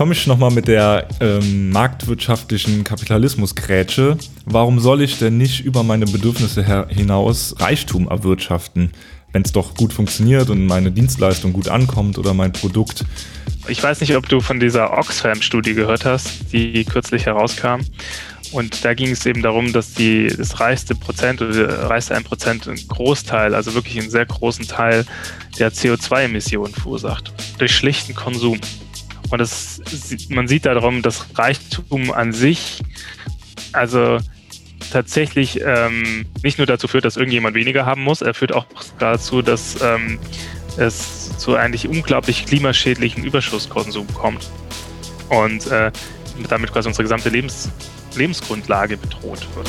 komme ich nochmal mit der ähm, marktwirtschaftlichen Kapitalismusgrätsche. Warum soll ich denn nicht über meine Bedürfnisse hinaus Reichtum erwirtschaften, wenn es doch gut funktioniert und meine Dienstleistung gut ankommt oder mein Produkt? Ich weiß nicht, ob du von dieser Oxfam-Studie gehört hast, die kürzlich herauskam. Und da ging es eben darum, dass die, das reichste Prozent oder der reichste ein Prozent einen Großteil, also wirklich einen sehr großen Teil der CO2-Emissionen verursacht. Durch schlichten Konsum. Und das, man sieht darum, dass Reichtum an sich, also tatsächlich ähm, nicht nur dazu führt, dass irgendjemand weniger haben muss, er führt auch dazu, dass ähm, es zu eigentlich unglaublich klimaschädlichen Überschusskonsum kommt. Und äh, damit quasi unsere gesamte Lebens Lebensgrundlage bedroht wird.